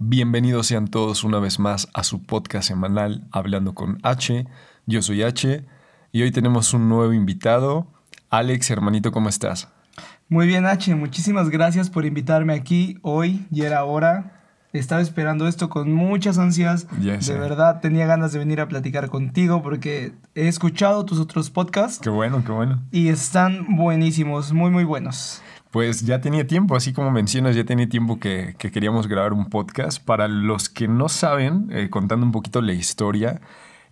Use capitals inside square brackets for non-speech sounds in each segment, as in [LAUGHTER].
Bienvenidos sean todos una vez más a su podcast semanal Hablando con H. Yo soy H y hoy tenemos un nuevo invitado. Alex, hermanito, ¿cómo estás? Muy bien, H. Muchísimas gracias por invitarme aquí hoy y era hora. Estaba esperando esto con muchas ansias. de verdad, tenía ganas de venir a platicar contigo porque he escuchado tus otros podcasts. Qué bueno, qué bueno. Y están buenísimos, muy, muy buenos. Pues ya tenía tiempo, así como mencionas, ya tenía tiempo que, queríamos grabar un podcast. Para los que no saben, eh, contando un poquito la historia,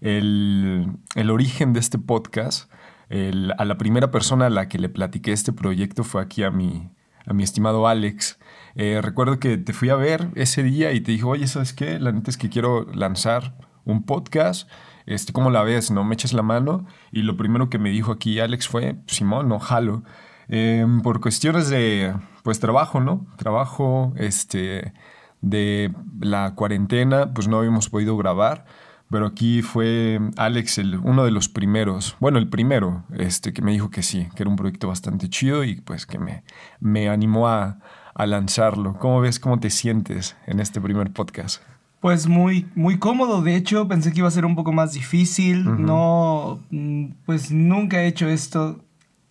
el, origen de este podcast, a la primera persona a la que le platiqué este proyecto fue aquí a mi, a mi estimado Alex. Eh, recuerdo que te fui a ver ese día y te dijo, oye, ¿sabes qué? La neta es que quiero lanzar un podcast. Este, ¿Cómo la ves? ¿No me eches la mano? Y lo primero que me dijo aquí Alex fue, Simón, no jalo. Em, por cuestiones de, pues, trabajo, ¿no? Trabajo, este, de la cuarentena, pues no habíamos podido grabar. Pero aquí fue Alex el, uno de los primeros, bueno, el primero, este, que me dijo que sí, que era un proyecto bastante chido y pues que me, me animó a, a lanzarlo. ¿Cómo ves, cómo te sientes en este primer podcast? Pues muy, muy cómodo. De hecho, pensé que iba a ser un poco más difícil. No, mm, pues nunca he hecho esto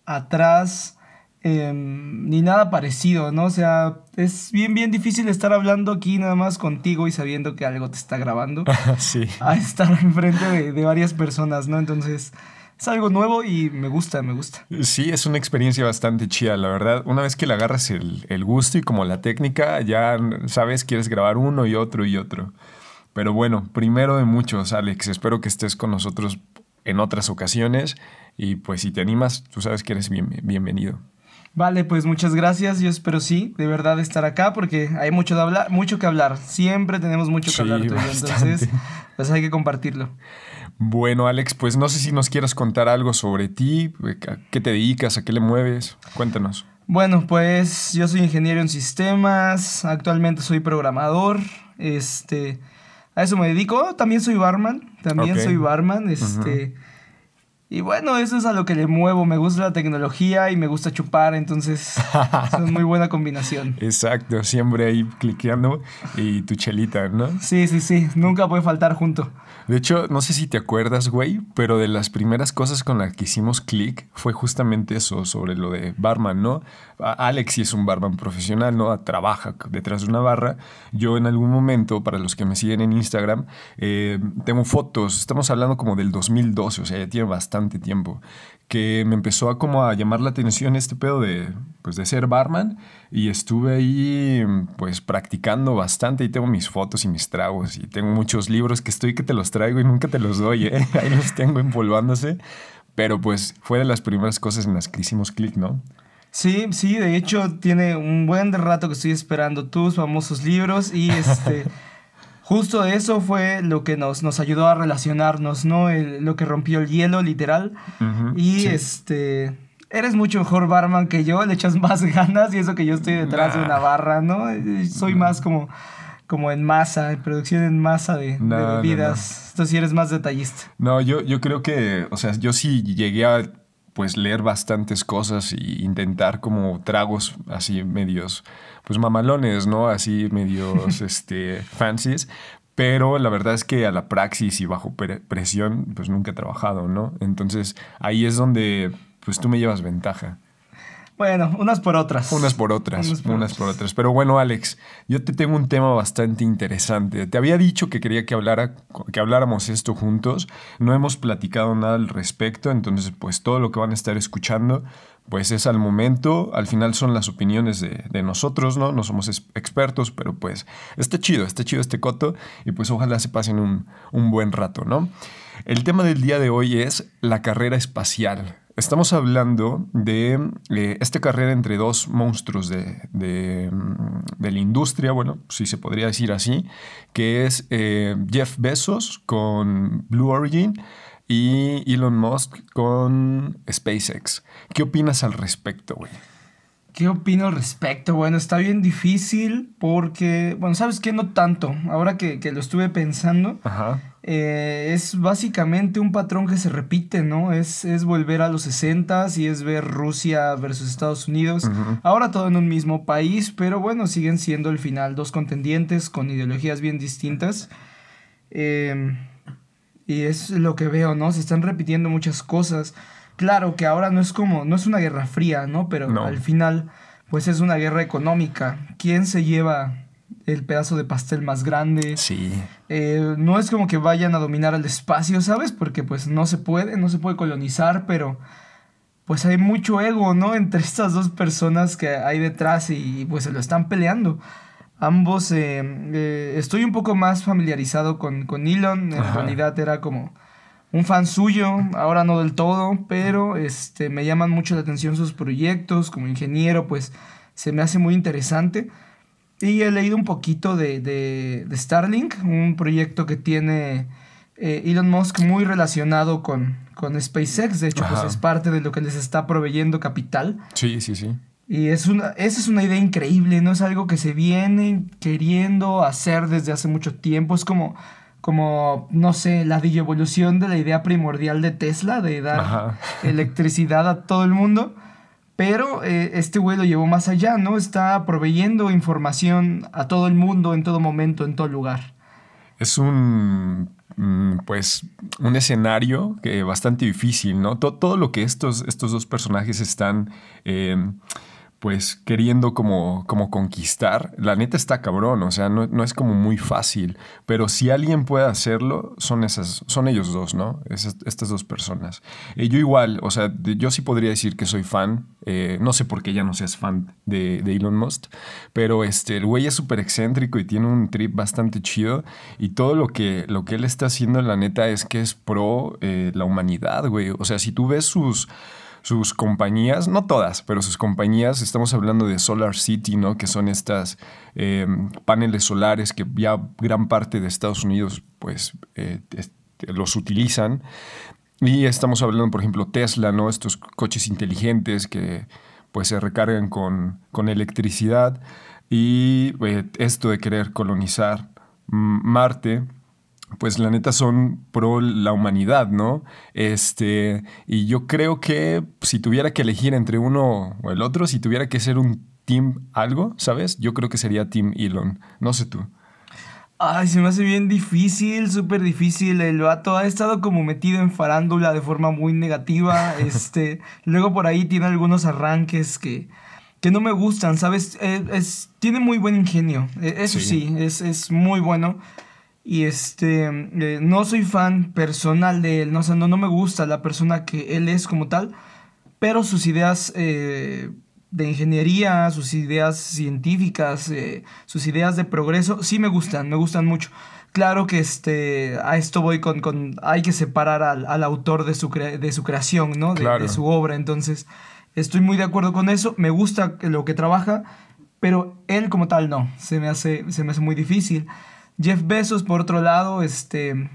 atrás. Em, ni nada parecido, ¿no? O sea, es bien, bien difícil estar hablando aquí nada más contigo y sabiendo que algo te está grabando. [LAUGHS] sí. A estar [LAUGHS] enfrente de, de varias personas, ¿no? Entonces, es algo nuevo y me gusta, me gusta. Sí, es una experiencia bastante chida, la verdad. Una vez que le agarras el, el, gusto y como la técnica, ya sabes, quieres grabar uno y otro y otro. Pero bueno, primero de muchos, Alex, espero que estés con nosotros en otras ocasiones y pues si te animas, tú sabes que eres bienvenido. Vale, pues muchas gracias. Yo espero sí, de verdad estar acá porque hay mucho de hablar, mucho que hablar. Siempre tenemos mucho que hablar entonces pues hay que compartirlo. Bueno, Alex, pues no sé si nos quieras contar algo sobre ti, a qué te dedicas, a qué le mueves. Cuéntanos. Bueno, pues yo soy ingeniero en sistemas, actualmente soy programador, este, a eso me dedico. También soy barman, también soy barman, este. Y bueno, eso es a lo que le muevo. Me gusta la tecnología y me gusta chupar, entonces [LAUGHS] es una muy buena combinación. Exacto, siempre ahí cliqueando y tu chelita, ¿no? Sí, sí, sí, nunca puede faltar junto. De hecho, no sé si te acuerdas, güey, pero de las primeras cosas con las que hicimos clic fue justamente eso, sobre lo de barman, ¿no? Alex es un barman profesional, ¿no? Trabaja detrás de una barra. Yo en algún momento, para los que me siguen en Instagram, eh, tengo fotos, estamos hablando como del 2012, o sea, ya tiene bastante tiempo, que me empezó a como a llamar la atención este pedo de, pues, de ser barman y estuve ahí pues practicando bastante y tengo mis fotos y mis tragos y tengo muchos libros que estoy que te los traigo y nunca te los doy, ¿eh? [LAUGHS] ahí los tengo empolvándose, pero pues fue de las primeras cosas en las que hicimos clic, ¿no? Sí, sí, de hecho tiene un buen rato que estoy esperando tus famosos libros y este... [LAUGHS] justo eso fue lo que nos, nos ayudó a relacionarnos, ¿no? lo que rompió el hielo, literal. y este eres mucho mejor barman que yo, le echas [LAUGHS] más ganas y eso que yo estoy detrás de una barra, ¿no? Soy más como, como en masa, en producción en masa de, bebidas. Entonces sí eres más detallista. No, yo, yo creo que, o sea, yo sí llegué a pues leer bastantes cosas y intentar como tragos así medios, pues mamalones, ¿no? Así medios, [LAUGHS] este, fancies. Pero la verdad es que a la praxis y bajo presión, pues nunca he trabajado, ¿no? Entonces ahí es donde pues tú me llevas ventaja. Bueno, unas por otras. Unas por otras, unas por, otras. Pero bueno, Alex, yo te tengo un tema bastante interesante. Te había dicho que quería que, hablara, que habláramos esto juntos. No hemos platicado nada al respecto, entonces pues todo lo que van a estar escuchando pues es al momento, al final son las opiniones de, de, nosotros, ¿no? No somos expertos, pero pues está chido, está chido este coto y pues ojalá se pasen un, un buen rato, ¿no? El tema del día de hoy es la carrera espacial. Estamos hablando de eh, esta carrera entre dos monstruos de, mm, de, la industria, bueno, si se podría decir así, que es eh, Jeff Bezos con Blue Origin y Elon Musk con SpaceX. ¿Qué opinas al respecto, güey? ¿Qué opino al respecto? Bueno, está bien difícil porque, bueno, ¿sabes qué? No tanto. Ahora que, que lo estuve pensando, Ajá. eh, es básicamente un patrón que se repite, ¿no? Es, es volver a los 60 y es ver Rusia versus Estados Unidos. Ahora todo en un mismo país, pero bueno, siguen siendo al final dos contendientes con ideologías bien distintas. Eh, y es lo que veo, ¿no? Se están repitiendo muchas cosas. Claro que ahora no es como, no es una guerra fría, ¿no? Pero No. al final, pues es una guerra económica. ¿Quién se lleva el pedazo de pastel más grande? Sí. Eh, no es como que vayan a dominar el espacio, ¿sabes? Porque pues no se puede, no se puede colonizar, pero pues hay mucho ego, ¿no? Entre [LAUGHS] estas dos personas que hay detrás y pues se lo están peleando. Ambos, eh, eh, estoy un poco más familiarizado con, con Elon, en Ajá. realidad era como un fan suyo, ahora no del todo, pero este, me llaman mucho la atención sus proyectos, como ingeniero, pues se me hace muy interesante. Y he leído un poquito de, de, de Starlink, un proyecto que tiene eh, Elon Musk muy relacionado con, con SpaceX. De hecho, pues es parte de lo que les está proveyendo capital. Sí, sí, sí. Y es una, esa es una idea increíble, ¿no? Es algo que se viene queriendo hacer desde hace mucho tiempo. Es como, como no sé, la evolución de la idea primordial de Tesla, de dar Ajá. [LAUGHS] electricidad a todo el mundo. Pero eh, este güey lo llevó más allá, ¿no? Está proveyendo información a todo el mundo, en todo momento, en todo lugar. Es un, mm, pues, un escenario que bastante difícil, ¿no? To- todo lo que estos, estos dos personajes están, eh, pues, queriendo como, como conquistar, la neta está cabrón, o sea, no, no es como muy fácil, pero si alguien puede hacerlo, son, esas, son ellos dos, ¿no? Esas- estas dos personas. Eh, yo igual, o sea, yo sí podría decir que soy fan, eh, no sé por qué ya no seas fan de, de Elon Musk, pero este, el güey es súper excéntrico y tiene un trip bastante chido y todo lo que, lo que él está haciendo, la neta, es que es pro eh, la humanidad, güey. O sea, si tú ves sus sus compañías, no todas, pero sus compañías, estamos hablando de Solar City, ¿no? Que son estas eh, paneles solares que ya gran parte de Estados Unidos, pues, eh, los utilizan. Y estamos hablando, por ejemplo, Tesla, ¿no? Estos coches inteligentes que, pues, se recargan con, con electricidad. Y eh, esto de querer colonizar Marte, pues la neta son pro la humanidad, ¿no? Este, y yo creo que si tuviera que elegir entre uno o el otro, si tuviera que ser un team algo, ¿sabes? Yo creo que sería Team Elon. No sé tú. Ay, se me hace bien difícil, súper difícil. El vato ha estado como metido en farándula de forma muy negativa. [LAUGHS] este, luego por ahí tiene algunos arranques que, que no me gustan, ¿sabes? Eh, es, tiene muy buen ingenio. eh, Eso Sí. sí, es, es muy bueno. Y este, eh, no soy fan personal de él, no, o sea, no, no me gusta la persona que él es como tal, pero sus ideas eh, de ingeniería, sus ideas científicas, eh, sus ideas de progreso, sí me gustan, me gustan mucho. Claro que este, a esto voy con, con hay que separar al, al autor de su, crea- de su creación, ¿no? De, Claro. de su obra, entonces estoy muy de acuerdo con eso, me gusta lo que trabaja, pero él como tal no, se me hace, se me hace muy difícil. Jeff Bezos, por otro lado, este,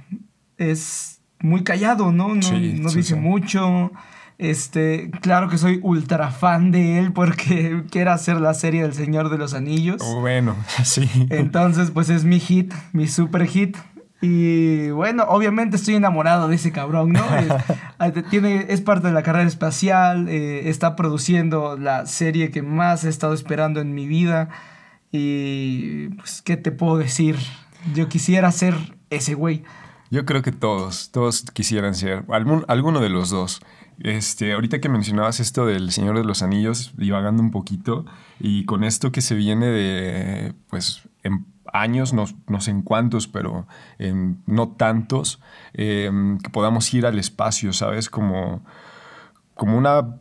es muy callado, ¿no? No, Sí, no sí, dice sí. mucho. Este, claro que soy ultra fan de él porque [LAUGHS] quiere hacer la serie del Señor de los Anillos. Bueno, [LAUGHS] sí. Entonces, pues es mi hit, mi super hit. Y bueno, obviamente estoy enamorado de ese cabrón, ¿no? [LAUGHS] Eh, tiene, es parte de la carrera espacial, eh, está produciendo la serie que más he estado esperando en mi vida. Y pues, ¿qué te puedo decir? Yo quisiera ser ese güey. Yo creo que todos, todos quisieran ser, algún- alguno de los dos. Este, ahorita que mencionabas esto del Señor de los Anillos, divagando un poquito, y con esto que se viene de, pues, en años, no, no sé en cuántos, pero no tantos, eh, que podamos ir al espacio, ¿sabes? Como, como una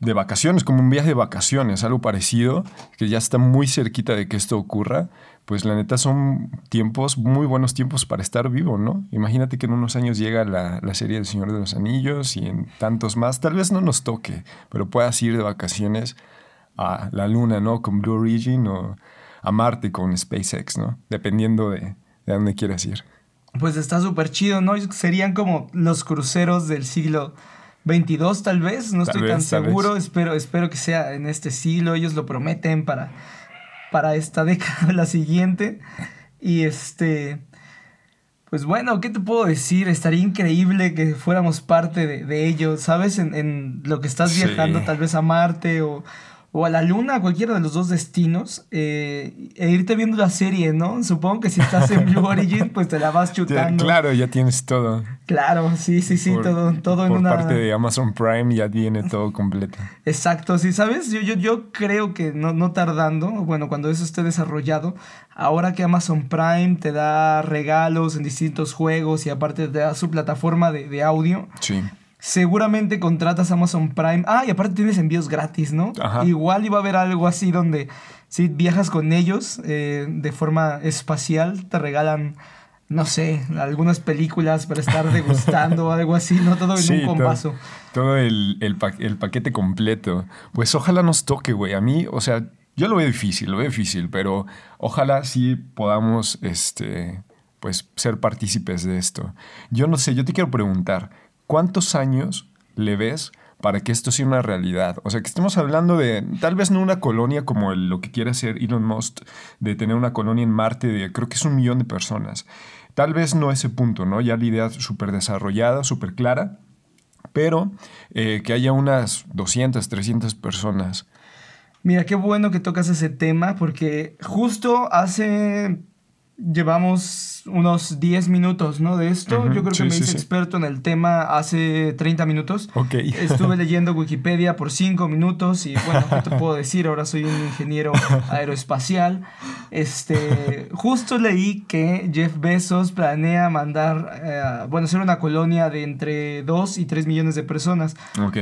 de vacaciones, como un viaje de vacaciones, algo parecido, que ya está muy cerquita de que esto ocurra, pues la neta son tiempos, muy buenos tiempos para estar vivo, ¿no? Imagínate que en unos años llega la, la serie del Señor de los Anillos y en tantos más, tal vez no nos toque, pero puedas ir de vacaciones a la Luna, ¿no? Con Blue Origin o a Marte con SpaceX, ¿no? Dependiendo de, de dónde quieras ir. Pues está súper chido, ¿no? Serían como los cruceros del siglo 22 tal vez, no estoy tan vez, seguro, espero, espero que sea en este siglo, ellos lo prometen para, para esta [LAUGHS] década la siguiente. Y este, pues bueno, ¿qué te puedo decir? Estaría increíble que fuéramos parte de, de ello, ¿sabes? En, en lo que estás Sí. viajando tal vez a Marte o, o a la Luna, a cualquiera de los dos destinos, eh, e irte viendo la serie, ¿no? Supongo que si estás en Blue Origin, pues te la vas [LAUGHS] Ya, chutando. claro, ya tienes todo. Claro, sí, sí, sí, Por- todo, todo en por una... parte de Amazon Prime ya viene todo completo. [LAUGHS] Exacto, sí, ¿sabes? Yo, yo, yo creo que no, no tardando, bueno, cuando eso esté desarrollado, ahora que Amazon Prime te da regalos en distintos juegos y aparte te da su plataforma de, de audio, Sí. Seguramente contratas Amazon Prime. Ah, y aparte tienes envíos gratis, ¿no? Ajá. Igual iba a haber algo así donde si viajas con ellos eh, de forma espacial, te regalan, no sé, algunas películas para estar [LAUGHS] degustando o algo así, ¿no? Todo en Sí, un todo- compaso. Todo el, el pa- el paquete completo. Pues ojalá nos toque, güey. A mí, o sea, yo lo veo difícil, lo veo difícil, pero ojalá sí podamos, este, pues, ser partícipes de esto. Yo no sé, yo te quiero preguntar, ¿cuántos años le ves para que esto sea una realidad? O sea, que estemos hablando de, tal vez no una colonia como lo que quiere hacer Elon Musk, de tener una colonia en Marte de, creo que es un millón de personas. Tal vez no ese punto, ¿no? Ya la idea súper desarrollada, súper clara, pero eh, que haya unas 200, 300 personas. Mira, qué bueno que tocas ese tema porque justo hace... Llevamos unos 10 minutos, ¿no? De esto. Yo creo sí, que me hice sí. experto en el tema hace 30 minutos. Ok. [LAUGHS] Estuve leyendo Wikipedia por 5 minutos y bueno, ¿qué te [LAUGHS] puedo decir? Ahora soy un ingeniero aeroespacial. Este, justo leí que Jeff Bezos planea mandar, eh, bueno, hacer una colonia de entre 2 y 3 millones de personas.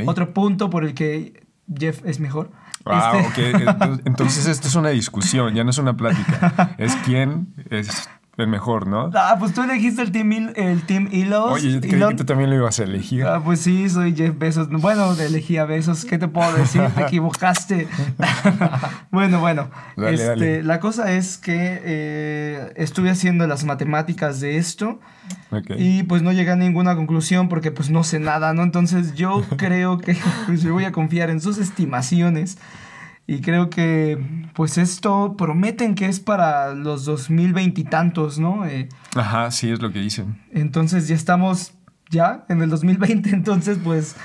Otro punto por el que Jeff es mejor. Ah, Este- ok. Entonces, entonces esto es una discusión, ya no es una plática. Es quién es el mejor, ¿no? Ah, pues tú elegiste el Team, Il- el team Elon. Oye, yo creí Elon. que tú también lo ibas a elegir. Ah, pues sí, soy Jeff Bezos. Bueno, elegí a Bezos. ¿Qué te puedo decir? [LAUGHS] Te equivocaste. [LAUGHS] bueno, bueno. Dale, este, dale. La cosa es que eh, estuve haciendo las matemáticas de esto y pues no llegué a ninguna conclusión porque pues no sé nada, ¿no? Entonces yo [LAUGHS] creo que pues, yo voy a confiar en sus estimaciones. Y creo que, pues esto prometen que es para los 2020 y tantos, ¿no? Eh, Ajá, sí, es lo que dicen. entonces ya estamos ya en el 2020, [LAUGHS] entonces pues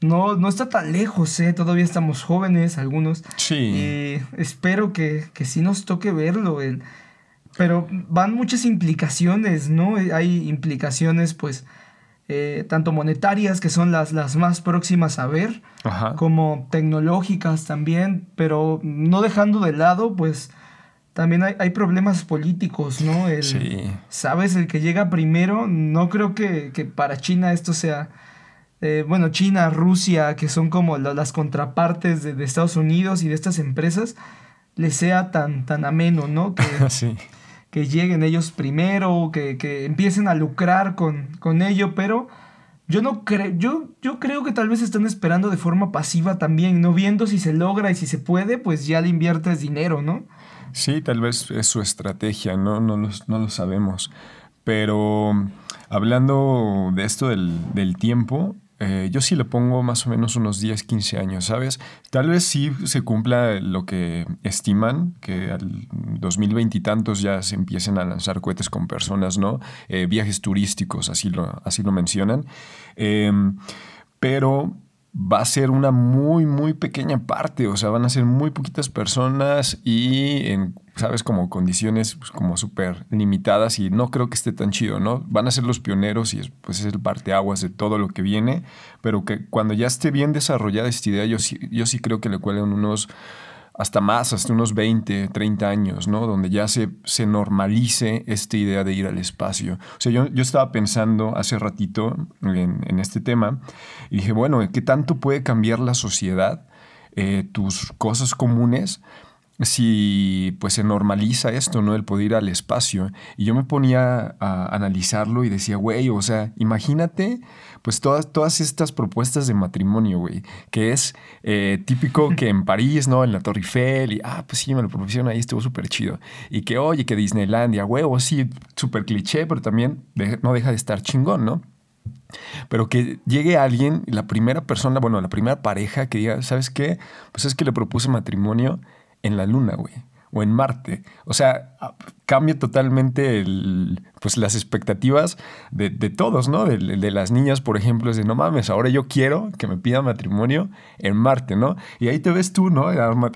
no, no está tan lejos, ¿eh? Todavía estamos jóvenes, algunos. Sí. Y espero que, que sí nos toque verlo. Pero van muchas implicaciones, ¿no? Eh, Hay implicaciones pues eh, tanto monetarias, que son las, las más próximas a ver, Ajá. como tecnológicas también, pero no dejando de lado pues... También hay, hay problemas políticos, ¿no? El- Sí. ¿Sabes? El que llega primero, no creo que, que para China esto sea... eh, bueno, China, Rusia, que son como la- las contrapartes de, de Estados Unidos y de estas empresas, les sea tan, tan ameno, ¿no? Que, [LAUGHS] Sí. Que lleguen ellos primero, que, que empiecen a lucrar con, con ello, pero yo no creo, yo, yo creo que tal vez están esperando de forma pasiva también, no viendo si se logra y si se puede, pues ya le inviertes dinero, ¿no? Sí, tal vez es su estrategia, no, no, no lo sabemos. Pero hablando de esto del, del tiempo, eh, yo sí le pongo más o menos unos 10, 15 años, ¿sabes? Tal vez sí se cumpla lo que estiman, que al 2020 y tantos ya se empiecen a lanzar cohetes con personas, ¿no? Eh, viajes turísticos, así lo, así lo mencionan. Em, pero va a ser una muy, muy pequeña parte, o sea, van a ser muy poquitas personas y en, sabes, como condiciones pues, como súper limitadas y no creo que esté tan chido, ¿no? Van a ser los pioneros y es, pues es el parteaguas de todo lo que viene, pero que cuando ya esté bien desarrollada esta idea, yo sí, yo sí creo que le cuelen unos hasta más, hasta unos 20, 30 años, ¿no? Donde ya se, se normalice esta idea de ir al espacio. O sea, yo, yo estaba pensando hace ratito en, en este tema y dije, bueno, ¿qué tanto puede cambiar la sociedad, eh, tus cosas comunes? Si pues se normaliza esto, ¿no? El poder ir al espacio. Y yo me ponía a analizarlo y decía, güey, o sea, imagínate pues todas, todas estas propuestas de matrimonio, güey, que es eh, típico que en París, ¿no? En la Torre Eiffel, y ah, pues sí, me lo propusieron ahí, estuvo súper chido. Y que, oye, que Disneylandia, huevo, sí, súper cliché, pero también no deja de estar chingón, ¿no? Pero que llegue alguien, la primera persona, bueno, la primera pareja que diga, ¿sabes qué? Pues es que le propuse matrimonio en la luna, güey o en Marte. O sea, cambia totalmente el, pues las expectativas de, todos, ¿no? De, las niñas, por ejemplo, es de, no mames, ahora yo quiero que me pida matrimonio en Marte, ¿no? Y ahí te ves tú, ¿no?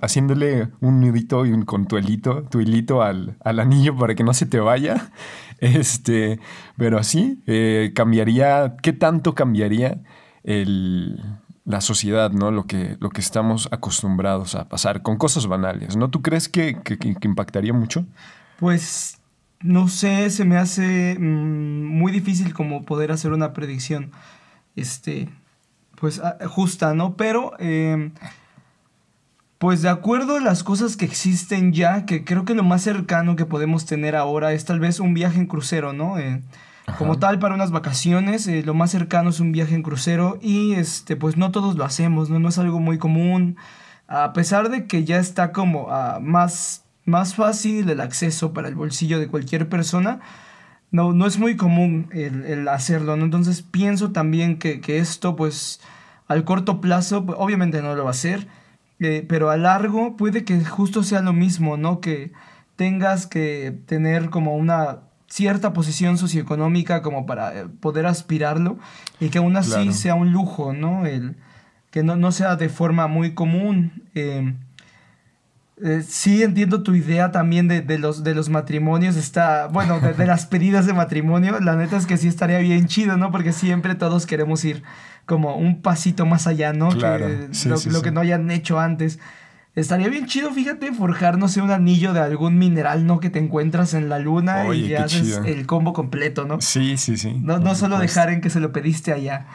Haciéndole un nudito y un, con tu hilito, tu hilito al, al anillo para que no se te vaya. [LAUGHS] Este, pero así, eh, cambiaría, ¿qué tanto cambiaría el la sociedad, ¿no? Lo que, lo que estamos acostumbrados a pasar con cosas banales, ¿no? ¿Tú crees que, impactaría mucho? Pues no sé, se me hace mm, muy difícil como poder hacer una predicción, este, pues ah, justa, ¿no? Pero, em, pues de acuerdo a las cosas que existen ya, que creo que lo más cercano que podemos tener ahora es tal vez un viaje en crucero, ¿no? Eh, como tal, para unas vacaciones, eh, lo más cercano es un viaje en crucero y este, pues no todos lo hacemos, ¿no? No es algo muy común. A pesar de que ya está como ah, más, más fácil el acceso para el bolsillo de cualquier persona, no, no es muy común el, hacerlo, ¿no? Entonces pienso también que, esto, pues, al corto plazo, pues, obviamente no lo va a hacer, eh, pero a largo puede que justo sea lo mismo, ¿no? Que tengas que tener como una cierta posición socioeconómica como para eh, poder aspirarlo y que aún así sea un lujo, ¿no? El, que no, no sea de forma muy común. Eh, eh, sí entiendo tu idea también de, de, los, de los matrimonios, está, bueno, de, las pedidas de matrimonio, la neta es que sí estaría bien chido, ¿no? Porque siempre todos queremos ir como un pasito más allá, ¿no? que, lo, que no hayan hecho antes. Estaría bien chido, fíjate, forjar, no sé, un anillo de algún mineral, ¿no? Que te encuentras en la luna y haces el combo completo, ¿no? Sí, sí, sí. No, no solo dejar en que se lo pediste allá.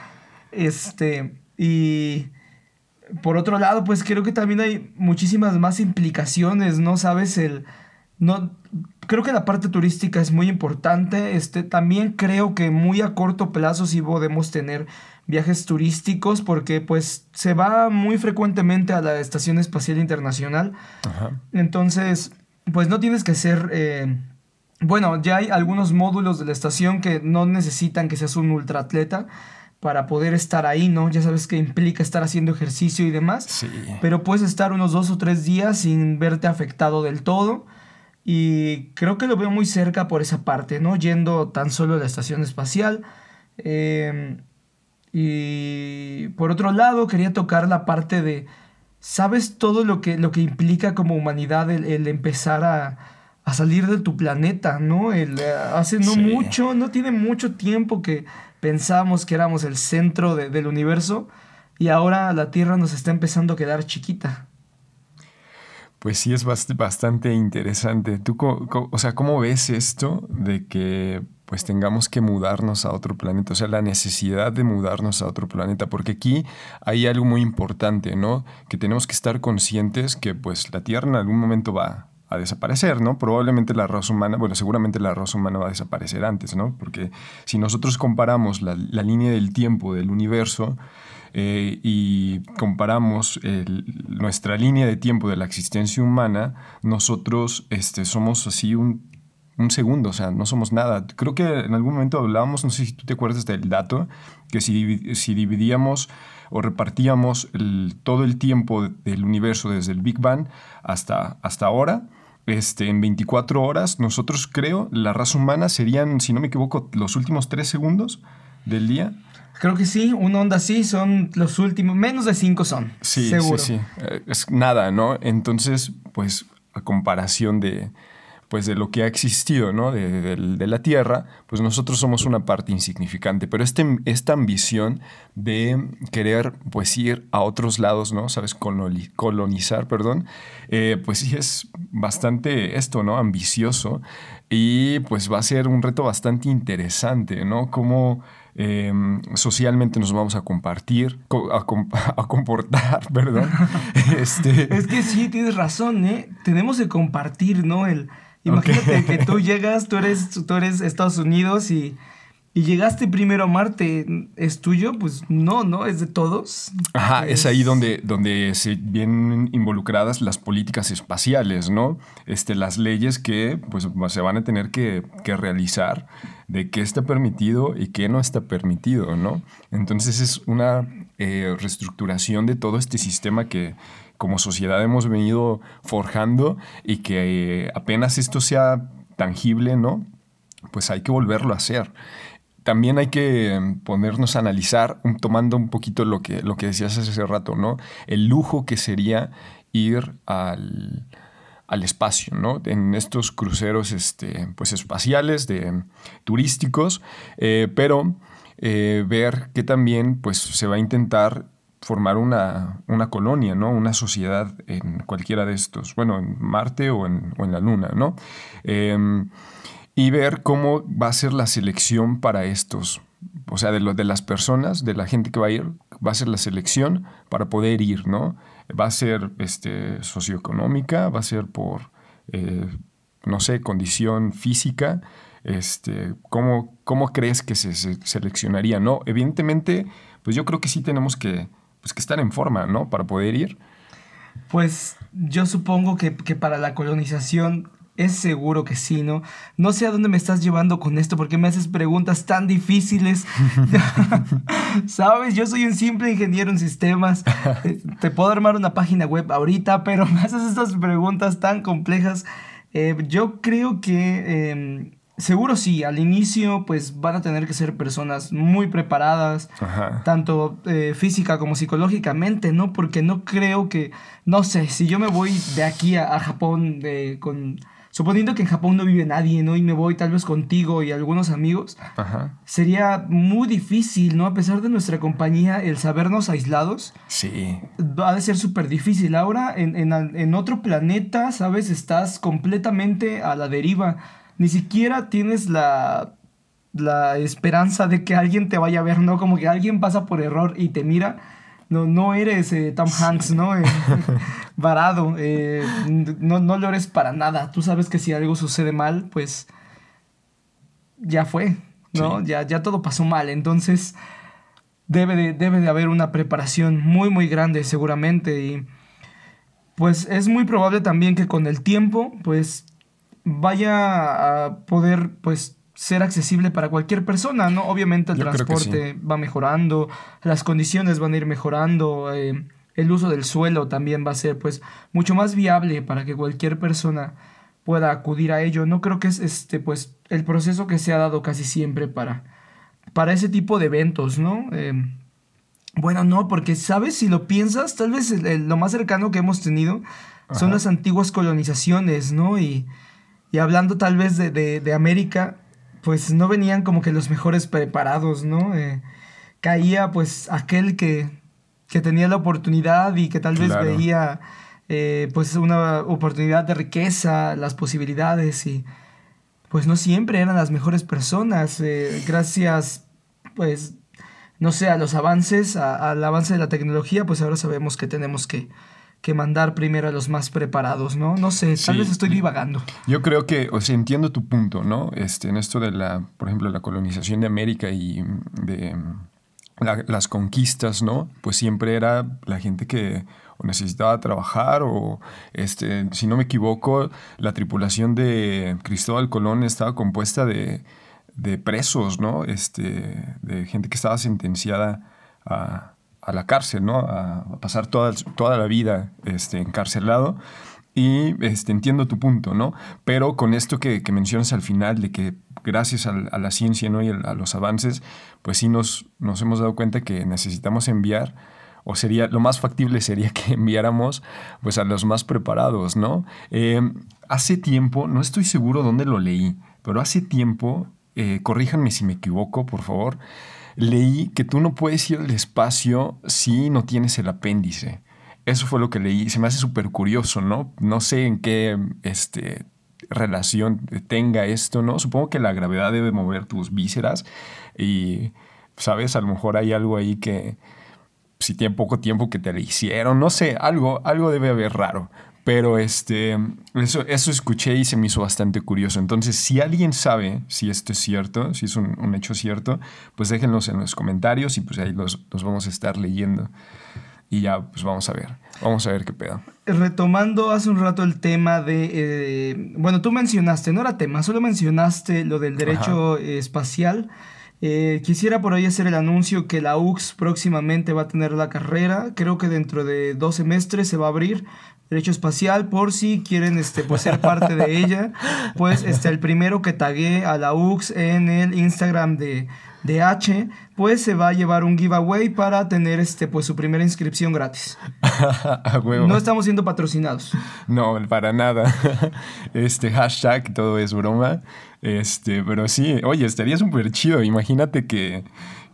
Este, y por otro lado, pues creo que también hay muchísimas más implicaciones, ¿no? Sabes, el... No, creo que la parte turística es muy importante. Este, también creo que muy a corto plazo sí podemos tener viajes turísticos porque pues se va muy frecuentemente a la Estación Espacial Internacional. Entonces, pues no tienes que ser... Eh, bueno, ya hay algunos módulos de la estación que no necesitan que seas un ultraatleta para poder estar ahí, ¿no? Ya sabes que implica estar haciendo ejercicio y demás. Sí. Pero puedes estar unos dos o tres días sin verte afectado del todo. Y creo que lo veo muy cerca por esa parte, ¿no? Yendo tan solo a la estación espacial. Eh, y por otro lado, quería tocar la parte de, ¿sabes todo lo que, lo que implica como humanidad el, empezar a, salir de tu planeta, ¿no? El, eh, hace no mucho, no tiene mucho tiempo que pensamos que éramos el centro del universo y ahora la Tierra nos está empezando a quedar chiquita. Pues sí, es bastante interesante. ¿Tú, o sea, cómo ves esto de que pues tengamos que mudarnos a otro planeta, o sea, la necesidad de mudarnos a otro planeta, porque aquí hay algo muy importante, ¿no? Que tenemos que estar conscientes que pues la Tierra en algún momento va a desaparecer, ¿no? Probablemente la raza humana, bueno, seguramente la raza humana va a desaparecer antes, ¿no? Porque si nosotros comparamos la, línea del tiempo del universo, eh, y comparamos nuestra línea de tiempo de la existencia humana, nosotros este, somos así un un segundo, o sea, no somos nada. Creo que en algún momento hablábamos, no sé si tú te acuerdas del dato, que si, si dividíamos o repartíamos todo el tiempo del universo desde el Big Bang hasta, hasta ahora, este, en 24 horas, nosotros creo, la raza humana serían, si no me equivoco, los últimos 3 segundos del día. Creo que sí, una onda así son los últimos, menos de 5 son. Sí, seguro. sí, sí. Eh, es nada, ¿no? Entonces, pues, a comparación de, pues de lo que ha existido, ¿no? De, la Tierra, pues nosotros somos una parte insignificante. Pero este, esta ambición de querer, pues ir a otros lados, ¿no? Sabes, colonizar, perdón, eh, pues sí es bastante esto, ¿no? Ambicioso. Y pues va a ser un reto bastante interesante, ¿no? Cómo... Em, socialmente nos vamos a compartir, [LAUGHS] a, comportar, perdón. [LAUGHS] este... Es que sí, tienes razón, ¿eh? Tenemos que compartir, ¿no? El, Imagínate que tú [LAUGHS] llegas, tú eres, tú eres Estados Unidos y, y llegaste primero a Marte, ¿es tuyo? Pues no, ¿no? Es de todos. Ajá, es, ahí donde, donde se vienen involucradas las políticas espaciales, ¿no? Este, las leyes que pues, se van a tener que, realizar de qué está permitido y qué no está permitido, ¿no? Entonces es una eh, reestructuración de todo este sistema que como sociedad hemos venido forjando y que eh, apenas esto sea tangible, ¿no? Pues hay que volverlo a hacer también hay que em, ponernos a analizar, tomando un poquito lo que, lo que decías hace rato, ¿no? El lujo que sería ir al, espacio, ¿no? En estos cruceros este, pues espaciales, de, turísticos, eh, pero eh, ver que también pues, se va a intentar formar una, colonia, ¿no? Una sociedad en cualquiera de estos, bueno, en Marte o en, la Luna, ¿no? Em, y ver cómo va a ser la selección para estos. O sea, de, las personas, de la gente que va a ir, va a ser la selección para poder ir, ¿no? Va a ser este, socioeconómica, va a ser por, eh, no sé, condición física. Este, ¿cómo, ¿Cómo crees que se, seleccionaría? No, evidentemente, pues yo creo que sí tenemos que, pues que estar en forma, ¿no? Para poder ir. Pues yo supongo que, que para la colonización es seguro que sí, ¿no? No sé a dónde me estás llevando con esto, porque me haces preguntas tan difíciles. [LAUGHS] Sabes, yo soy un simple ingeniero en sistemas. [LAUGHS] Te puedo armar una página web ahorita, pero [LAUGHS] me haces estas preguntas tan complejas. Eh, yo creo que em, seguro sí, al inicio pues van a tener que ser personas muy preparadas, tanto eh, física como psicológicamente, ¿no? Porque no creo que, no sé, si yo me voy de aquí a, Japón de, con suponiendo que en Japón no vive nadie, ¿no? Y me voy tal vez contigo y algunos amigos, sería muy difícil, ¿no? A pesar de nuestra compañía, el sabernos aislados. Sí. Va a ser súper difícil. Ahora, en, en, otro planeta, ¿sabes? Estás completamente a la deriva. Ni siquiera tienes la la esperanza de que alguien te vaya a ver, ¿no? Como que alguien pasa por error y te mira no, no eres eh, Tom Hanks, ¿no? Eh, [LAUGHS] varado, eh, no, no lo eres para nada. Tú sabes que si algo sucede mal, pues ya fue, ¿no? Ya, ya todo pasó mal. Entonces, debe de, debe de haber una preparación muy, muy grande seguramente. Y pues es muy probable también que con el tiempo, pues vaya a poder, pues, ser accesible para cualquier persona, ¿no? Obviamente el transporte va mejorando, las condiciones van a ir mejorando, eh, el uso del suelo también va a ser pues mucho más viable para que cualquier persona pueda acudir a ello. No creo que es este pues el proceso que se ha dado casi siempre para, para ese tipo de eventos, ¿no? Em, bueno, no, porque sabes, si lo piensas, tal vez lo más cercano que hemos tenido son las antiguas colonizaciones, ¿no? Y, y hablando tal vez de, de, de América, pues no venían como que los mejores preparados, ¿no? Eh, caía pues aquel que, que, tenía la oportunidad y que tal vez veía eh, pues una oportunidad de riqueza, las posibilidades y pues no siempre eran las mejores personas. Eh, gracias pues no sé, a los avances, al avance de la tecnología, pues ahora sabemos que tenemos que que mandar primero a los más preparados, ¿no? No sé, tal vez estoy divagando. Yo creo que, o sea, entiendo tu punto, ¿no? Este, en esto de la, por ejemplo, la colonización de América y de las conquistas, ¿no? Pues siempre era la gente que necesitaba trabajar o, este, si no me equivoco, la tripulación de Cristóbal Colón estaba compuesta de, de presos, ¿no? Este, de gente que estaba sentenciada a a la cárcel, ¿no? A, pasar toda, toda la vida este, encarcelado. Y este, entiendo tu punto, ¿no? Pero con esto que, mencionas al final, de que gracias a, la ciencia ¿no? y a, los avances, pues sí nos, nos hemos dado cuenta que necesitamos enviar, o sería, lo más factible sería que [LAUGHS] enviáramos pues a los más preparados, ¿no? Eh, hace tiempo, no estoy seguro dónde lo leí, pero hace tiempo, eh, corríjanme si me equivoco, por favor, leí que tú no puedes ir al espacio si no tienes el apéndice. Eso fue lo que leí. Se me hace súper curioso, ¿no? No sé en qué este, relación tenga esto, ¿no? Supongo que la gravedad debe mover tus vísceras y, ¿sabes? A lo mejor hay algo ahí que, si tiene poco tiempo que te le hicieron, no sé, algo, algo debe haber raro. Pero este, eso, eso escuché y se me hizo bastante curioso. Entonces, si alguien sabe si esto es cierto, si es un, hecho cierto, pues déjenlos en los comentarios y pues ahí los, los, vamos a estar leyendo. Y ya, pues vamos a ver. Vamos a ver qué pedo. Retomando hace un rato el tema de... Eh, bueno, tú mencionaste, no era tema, solo mencionaste lo del derecho espacial. Eh, quisiera por ahí hacer el anuncio que la UX próximamente va a tener la carrera. Creo que dentro de dos semestres se va a abrir derecho espacial por si quieren este, pues, ser parte de ella. Pues este, el primero que tagué a la UX en el Instagram de, de H, pues se va a llevar un giveaway para tener este, pues, su primera inscripción gratis. [LAUGHS] no estamos siendo patrocinados. No, para nada. [LAUGHS] Este hashtag, todo es broma. Este, pero sí, oye, estaría súper chido. Imagínate que,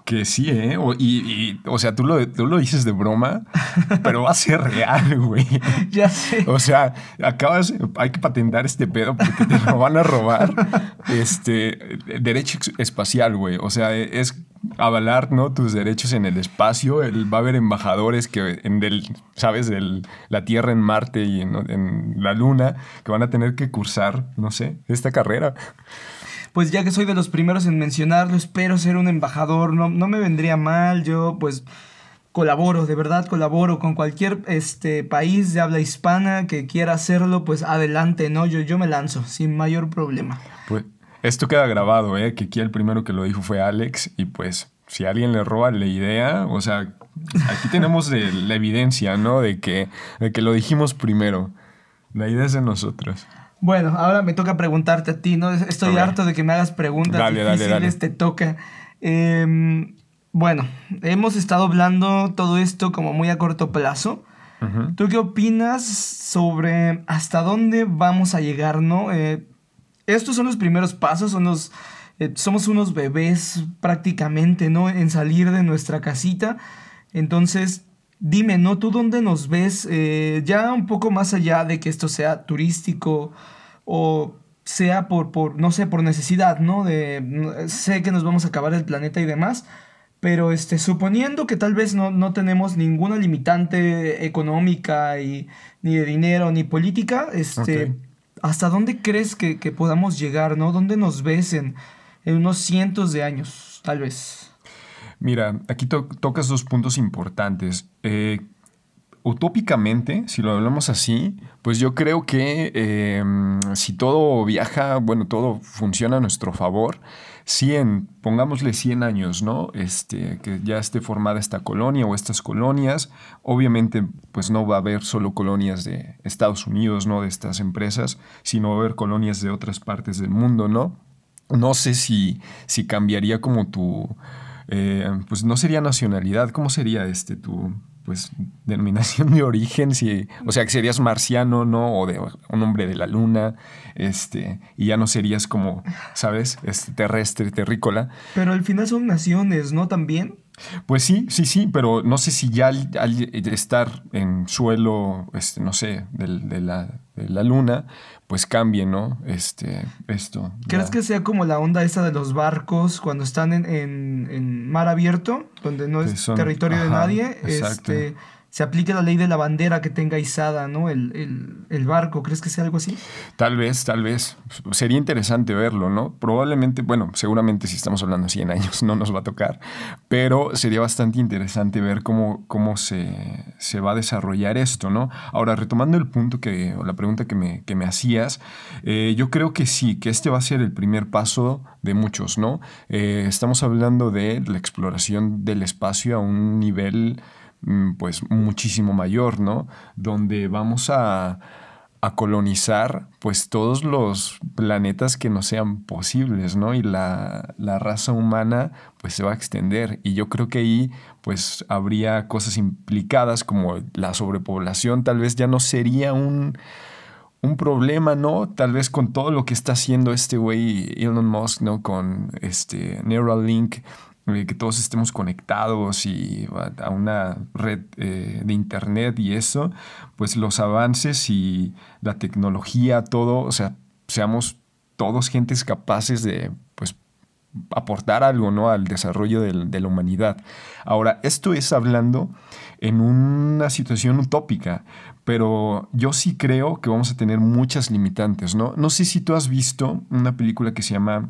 que sí, ¿eh? O, y, o sea, tú lo, tú lo dices de broma, pero va a ser real, güey. [LAUGHS] Ya sé. O sea, acabas, hay que patentar este pedo porque te lo van a robar. Este, derecho espacial, güey. O sea, es avalar, ¿no? Tus derechos en el espacio. El, va a haber embajadores que en del, ¿sabes? De la Tierra en Marte y en la Luna que van a tener que cursar, no sé, esta carrera pues ya que soy de los primeros en mencionarlo, espero ser un embajador, no, no me vendría mal, yo pues colaboro, de verdad colaboro con cualquier este, país de habla hispana que quiera hacerlo, pues adelante, ¿no? Yo, yo me lanzo sin mayor problema. Pues esto queda grabado, ¿eh? Que aquí el primero que lo dijo fue Alex y pues si alguien le roba la idea, o sea, aquí tenemos la evidencia, ¿no? De que, de que lo dijimos primero. La idea es de nosotros. Bueno, ahora me toca preguntarte a ti, ¿no? Estoy harto de que me hagas preguntas difíciles, te toca. Em, bueno, hemos estado hablando todo esto como muy a corto plazo. ¿Tú qué opinas sobre hasta dónde vamos a llegar, no? Eh, estos son los primeros pasos, son los, eh, somos unos bebés prácticamente, ¿no? En salir de nuestra casita. Entonces, Dime, ¿no? ¿Tú dónde nos ves? Eh, ya un poco más allá de que esto sea turístico o sea por, por, no sé, por necesidad, ¿no? De, sé que nos vamos a acabar el planeta y demás, pero este, suponiendo que tal vez no, no tenemos ninguna limitante económica y, ni de dinero ni política, este, ¿hasta dónde crees que, que, podamos llegar, ¿no? ¿Dónde nos ves en, en unos cientos de años, tal vez? Mira, aquí tocas dos puntos importantes. Eh, utópicamente, si lo hablamos así, pues yo creo que em, si todo viaja, bueno, todo funciona a nuestro favor, 100, pongámosle 100 años, ¿no? Este, que ya esté formada esta colonia o estas colonias, obviamente pues no va a haber solo colonias de Estados Unidos, ¿no? De estas empresas, sino va a haber colonias de otras partes del mundo, ¿no? No sé si, si cambiaría como tu eh, pues no sería nacionalidad, ¿cómo sería este tu pues denominación de origen? Si, o sea, que serías marciano, ¿no? O de un hombre de la luna, este, y ya no serías como, ¿sabes? Este, terrestre, terrícola. Pero al final son naciones, ¿no? También. Pues sí, sí, sí, pero no sé si ya al, estar en suelo, este, no sé, de, la, luna, pues cambie, ¿no? Este, esto. ¿Crees que sea como la onda esa de los barcos cuando están en, en, mar abierto, donde no es territorio de nadie? Este, se aplique la ley de la bandera que tenga izada, ¿no? El, barco, ¿crees que sea algo así? Tal vez, tal vez. Sería interesante verlo, ¿no? Probablemente, bueno, seguramente si estamos hablando de 100 años no nos va a tocar, pero sería bastante interesante ver cómo, cómo se, va a desarrollar esto, ¿no? Ahora, retomando el punto que, o la pregunta que me, que me hacías, eh, yo creo que sí, que este va a ser el primer paso de muchos, ¿no? Eh, estamos hablando de la exploración del espacio a un nivel pues muchísimo mayor, ¿no? Donde vamos a, colonizar pues todos los planetas que no sean posibles, ¿no? Y la, raza humana pues se va a extender y yo creo que ahí pues habría cosas implicadas como la sobrepoblación tal vez ya no sería un, un problema, ¿no? Tal vez con todo lo que está haciendo este güey Elon Musk, ¿no? Con este Neuralink que todos estemos conectados y a una red eh, de internet y eso, pues los avances y la tecnología, todo, o sea, seamos todos gentes capaces de, pues, aportar algo, ¿no? Al desarrollo de la humanidad. Ahora, esto es hablando en una situación utópica, pero yo sí creo que vamos a tener muchas limitantes, ¿no? No sé si tú has visto una película que se llama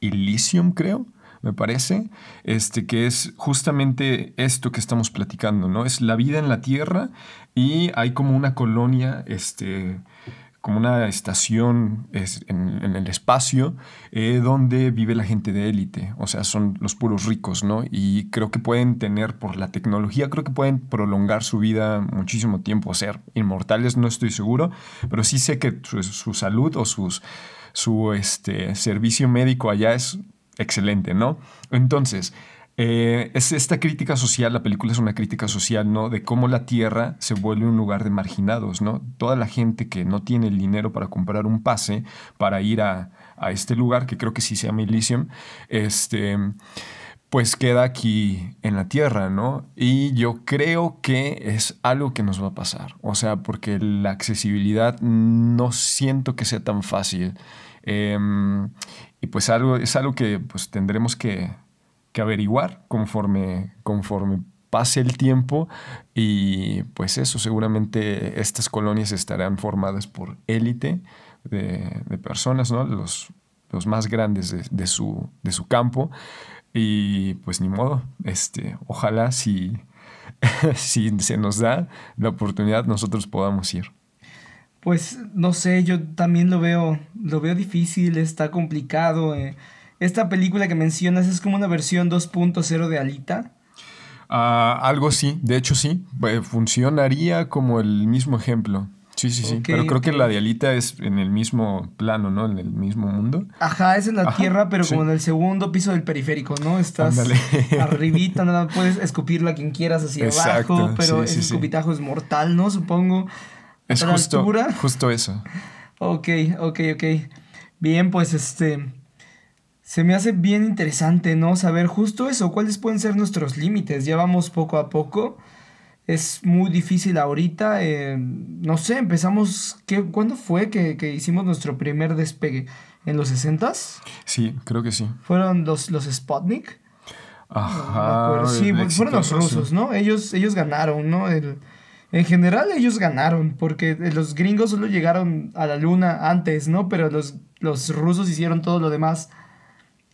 Elysium, creo me parece, este, que es justamente esto que estamos platicando, ¿no? Es la vida en la Tierra y hay como una colonia, este, como una estación en, el espacio eh, donde vive la gente de élite, o sea, son los puros ricos, ¿no? Y creo que pueden tener, por la tecnología, creo que pueden prolongar su vida muchísimo tiempo, ser inmortales, no estoy seguro, pero sí sé que su, salud o sus, su este, servicio médico allá es excelente, ¿no? Entonces, eh, es esta crítica social, la película es una crítica social, ¿no? De cómo la Tierra se vuelve un lugar de marginados, ¿no? Toda la gente que no tiene el dinero para comprar un pase para ir a, este lugar, que creo que sí se llama Elysium, este, pues queda aquí en la Tierra, ¿no? Y yo creo que es algo que nos va a pasar, o sea, porque la accesibilidad no siento que sea tan fácil. Em, y pues algo, es algo que pues, tendremos que, averiguar conforme, conforme pase el tiempo y pues eso, seguramente estas colonias estarán formadas por élite de, personas, ¿no? Los, los más grandes de, su, de su campo y pues ni modo, este, ojalá si, [LAUGHS] si se nos da la oportunidad nosotros podamos ir. Pues no sé, yo también lo veo, lo veo difícil, está complicado. Eh. Esta película que mencionas es como una versión 2.0 de Alita. Ah, algo sí, de hecho sí, eh, funcionaría como el mismo ejemplo. Sí, sí, sí. pero creo que la de Alita es en el mismo plano, ¿no? En el mismo mundo. Ajá, es en la Tierra, pero como en el segundo piso del periférico, ¿no? Estás [LAUGHS] arribita, nada, puedes escupirlo a quien quieras hacia abajo, pero ese escupitajo es mortal, ¿no? Supongo. Es justo, justo eso. Ok, ok, ok. Bien, pues este... Se me hace bien interesante, ¿no? Saber justo eso, cuáles pueden ser nuestros límites. Ya vamos poco a poco. Es muy difícil ahorita. Eh, no sé, empezamos... ¿qué, ¿Cuándo fue que, hicimos nuestro primer despegue? ¿En los 60s? Sí, creo que sí. ¿Fueron los, los Sputnik? Ajá. sí, fueron los rusos, ¿no? Ellos, ellos ganaron, ¿no? El, en general ellos ganaron, porque los gringos solo llegaron a la luna antes, ¿no? Pero los, los rusos hicieron todo lo demás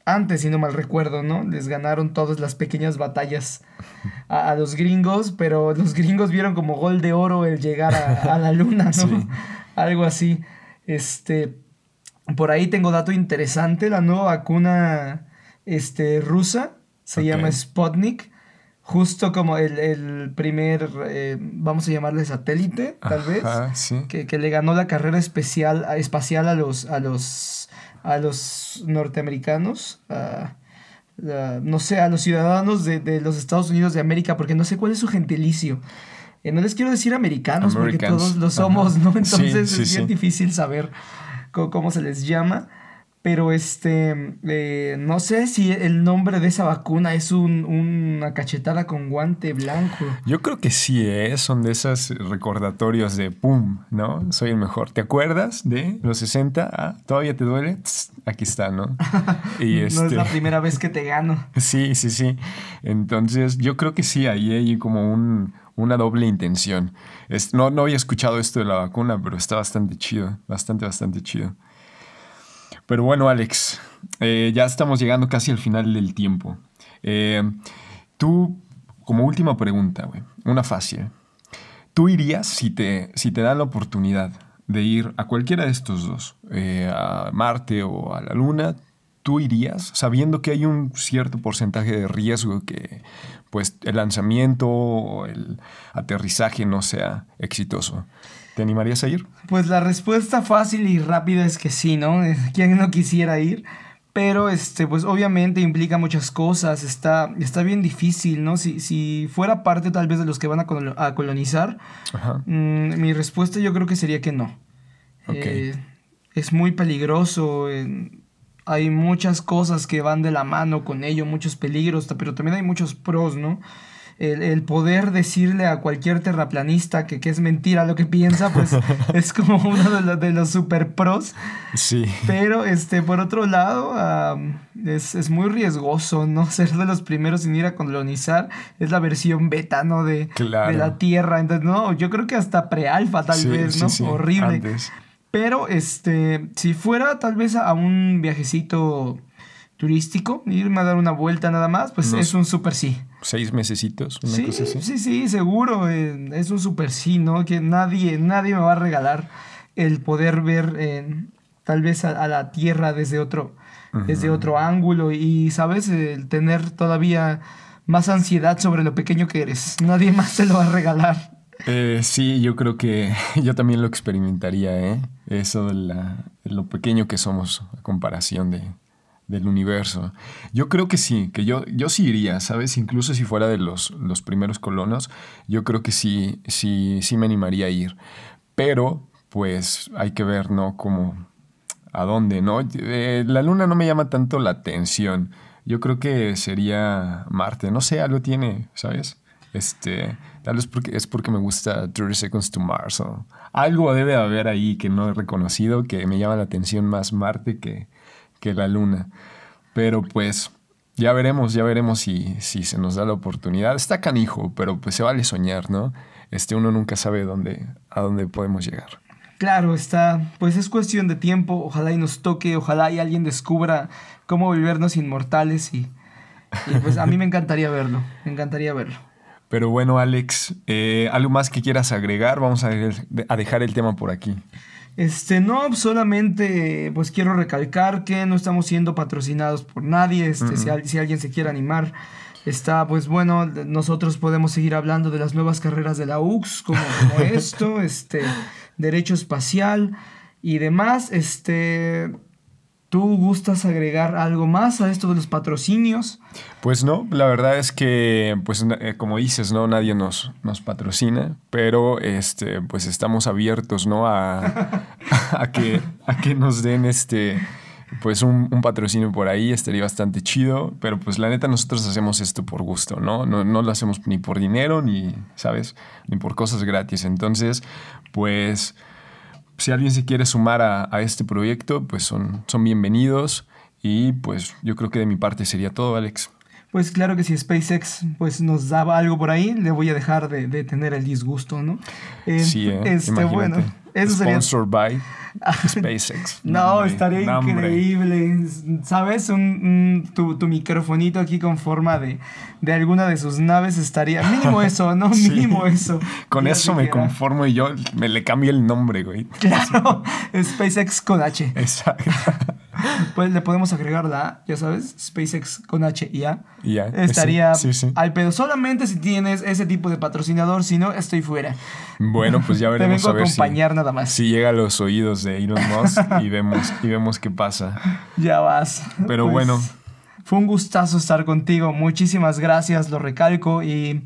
antes, si no mal recuerdo, ¿no? Les ganaron todas las pequeñas batallas a, los gringos, pero los gringos vieron como gol de oro el llegar a, la luna, ¿no? [LAUGHS] Algo así. Este, por ahí tengo dato interesante, la nueva vacuna este, rusa se llama Sputnik justo como el, primer, eh, vamos a llamarle satélite, tal vez, que, le ganó la carrera especial, espacial a los, a los, a los norteamericanos, no sé, a los ciudadanos de, los Estados Unidos de América, porque no sé cuál es su gentilicio. Eh, no les quiero decir americanos, porque todos lo somos, ¿no? Entonces es bien difícil saber cómo se les llama. Pero este, eh, no sé si el nombre de esa vacuna es un, una cachetada con guante blanco. Yo creo que sí, ¿eh? son de esos recordatorios de ¡pum! ¿no? Soy el mejor. ¿Te acuerdas de los 60? Ah, ¿Todavía te duele? aquí está, ¿no? [LAUGHS] Y No es la este [LAUGHS] primera vez que te gano. Sí, sí, sí. Entonces, yo creo que sí, ahí hay como un, una doble intención. Es, no, no había escuchado esto de la vacuna, pero está bastante chido, bastante, bastante chido. Pero bueno, Alex, eh, ya estamos llegando casi al final del tiempo. Eh, tú, como última pregunta, una fácil. ¿Tú irías si te, si te dan la oportunidad de ir a cualquiera de estos dos, eh, a Marte o a la Luna? ¿Tú irías sabiendo que hay un cierto porcentaje de riesgo que pues, el lanzamiento o el aterrizaje no sea exitoso? ¿Te animarías a ir? Pues la respuesta fácil y rápida es que sí, ¿no? ¿Quién no quisiera ir? Pero, este, pues obviamente implica muchas cosas, está, está bien difícil, ¿no? Si, si fuera parte tal vez de los que van a, colonizar, mm, mi respuesta yo creo que sería que no. Eh, es muy peligroso, hay muchas cosas que van de la mano con ello, muchos peligros, pero también hay muchos pros, ¿no? el, poder decirle a cualquier terraplanista que, que, es mentira lo que piensa, pues [LAUGHS] es como uno de, los, de los super pros. Sí. Pero este, por otro lado, es, es, muy riesgoso, ¿no? Ser de los primeros en ir a colonizar es la versión beta, ¿no? De, de la Tierra. Entonces, no, yo creo que hasta pre-alfa tal vez, ¿no? Horrible. Pero este, si fuera tal vez a un viajecito turístico, irme a dar una vuelta nada más, pues es un super sí. Seis mesecitos, una sí, cosa así. Sí, sí, seguro. Eh, es un super sí, ¿no? Que nadie, nadie me va a regalar el poder ver eh, tal vez a, la Tierra desde otro, desde otro ángulo y, ¿sabes? El tener todavía más ansiedad sobre lo pequeño que eres. Nadie [LAUGHS] más te lo va a regalar. Eh, sí, yo creo que [LAUGHS] yo también lo experimentaría, ¿eh? Eso de, lo pequeño que somos a comparación de, del universo. Yo creo que sí, que yo, yo sí iría, ¿sabes? Incluso si fuera de los, los primeros colonos, yo creo que sí, sí, sí me animaría a ir. Pero, pues, hay que ver, ¿no? Como, ¿a dónde, no? Eh, la luna no me llama tanto la atención. Yo creo que sería Marte. No sé, algo tiene, ¿sabes? Este, tal vez porque, es porque me gusta 30 Seconds to Mars. O algo debe haber ahí que no he reconocido, que me llama la atención más Marte que, que la Luna. Pero pues ya veremos, ya veremos si, si se nos da la oportunidad. Está canijo, pero pues se vale soñar, ¿no? Este, uno nunca sabe dónde, a dónde podemos llegar. Claro, está, pues es cuestión de tiempo, ojalá y nos toque, ojalá y alguien descubra cómo volvernos inmortales y, y pues a mí me encantaría verlo, me encantaría verlo. Pero bueno, Alex, eh, ¿algo más que quieras agregar? Vamos a, dejar el tema por aquí. Este, no, solamente pues quiero recalcar que no estamos siendo patrocinados por nadie. Este, si, alguien se quiere animar, está, pues bueno, nosotros podemos seguir hablando de las nuevas carreras de la UX, como, como [LAUGHS] esto, este, derecho espacial y demás. Este, ¿Tú gustas agregar algo más a esto de los patrocinios? Pues no, la verdad es que, pues eh, como dices, ¿no? Nadie nos, nos patrocina, pero este, pues estamos abiertos, ¿no? A, [LAUGHS] a, que, a que nos den este, pues un, patrocinio por ahí, estaría bastante chido, pero pues la neta nosotros hacemos esto por gusto, ¿no? No, no lo hacemos ni por dinero, ni, ¿sabes? Ni por cosas gratis. Entonces, pues si alguien se quiere sumar a, este proyecto, pues son, son bienvenidos. Y pues yo creo que de mi parte sería todo, Alex. Pues claro que si SpaceX pues, nos daba algo por ahí, le voy a dejar de, tener el disgusto, ¿no? sí, ¿eh? este, bueno, eso Sponsored by [LAUGHS] SpaceX. no, estaría increíble. ¿Sabes? Un, tu, tu, microfonito aquí con forma de, de alguna de sus naves estaría. Mínimo [LAUGHS] eso, ¿no? Mínimo eso. Con eso me conformo y yo me le cambio el nombre, güey. Claro, [LAUGHS] SpaceX con H. Exacto. [LAUGHS] Pues le podemos agregar la A, ya sabes, SpaceX con H y A. Ya. Estaría al pedo. Solamente si tienes ese tipo de patrocinador, si no, estoy fuera. Bueno, pues ya [LAUGHS] veremos. Te vengo a, acompañar nada más. Si llega a los oídos de Elon Musk [LAUGHS] y vemos, y vemos qué pasa. Ya vas. Pero pues, bueno. Fue un gustazo estar contigo. Muchísimas gracias, lo recalco. Y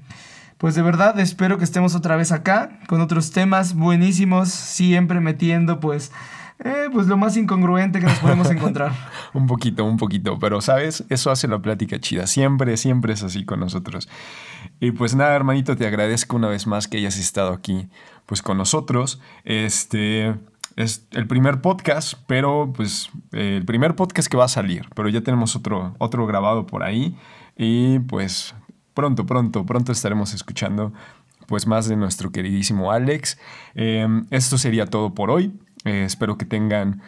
pues de verdad espero que estemos otra vez acá con otros temas buenísimos, siempre metiendo pues eh, pues lo más incongruente que nos podemos encontrar. [LAUGHS] un poquito, un poquito, pero sabes, eso hace la plática chida. Siempre, siempre es así con nosotros. Y pues nada, hermanito, te agradezco una vez más que hayas estado aquí, pues con nosotros. Este es el primer podcast, pero pues el primer podcast que va a salir, pero ya tenemos otro, otro grabado por ahí y pues pronto, pronto, pronto estaremos escuchando pues más de nuestro queridísimo Alex. Em, esto sería todo por hoy. Eh, espero que tengan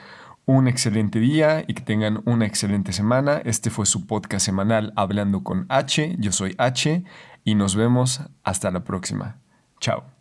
un excelente día y que tengan una excelente semana. Este fue su podcast semanal Hablando con H. Yo soy H y nos vemos hasta la próxima. Chao.